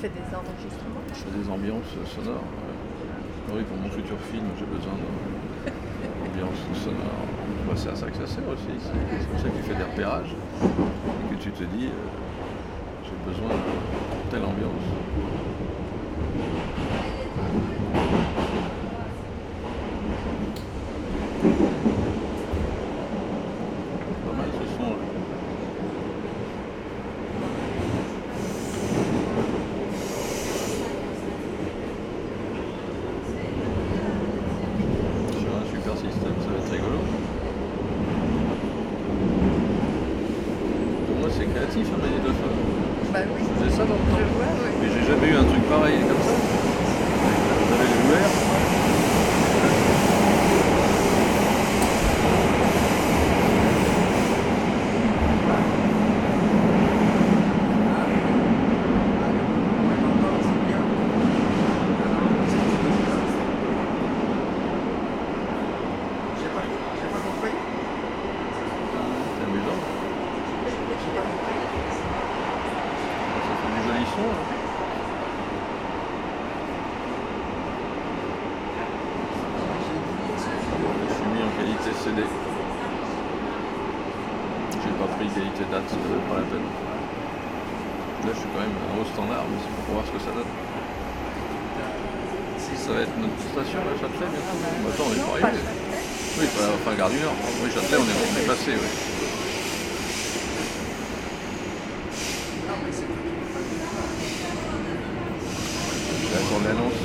Fais des enregistrements? Je fais des ambiances sonores. ouais. Oui, pour mon futur film, j'ai besoin d'ambiance sonore. Bah, c'est à ça que ça sert aussi. C'est comme ça que tu fais des repérages et que tu te dis, euh, j'ai besoin de telle ambiance mal ce son. là. Sur un super système, ça va être rigolo. Pour moi, c'est créatif, un magnétophone. Bah oui. Je faisais ça dans le Je temps. vois, oui. Mais j'ai jamais eu un truc pareil comme ça. J'avais les joueurs. J'ai pas, j'ai pas compris. C'est amusant. Ça fait du joli son. hein. Je suis J'ai pas pris qualité date, c'est pas la peine. Là, je suis quand même un haut standard, mais c'est pour voir ce que ça donne. Ça va être notre station, là, Châtelet, bientôt? Bah, attends, on est pas arrivé. Oui, pas, enfin, Gare du Nord. Oui, Châtelet, on est, on est passé, oui. Non, mais c'est que tu peux pas dire ça. J'ai encore l'annonce.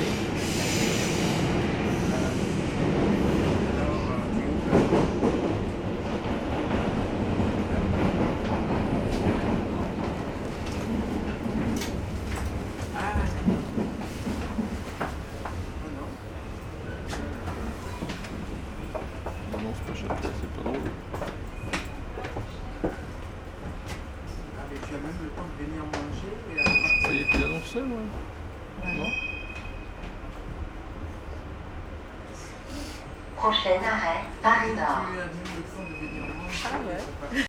Pas Châtelet, c'est pas drôle. Ah, mais tu as même le temps de venir manger et à partir. voyez qu'il annonçait, moi Non Prochain arrêt, Paris Nord. Tu as même le temps de venir manger. Ah ouais.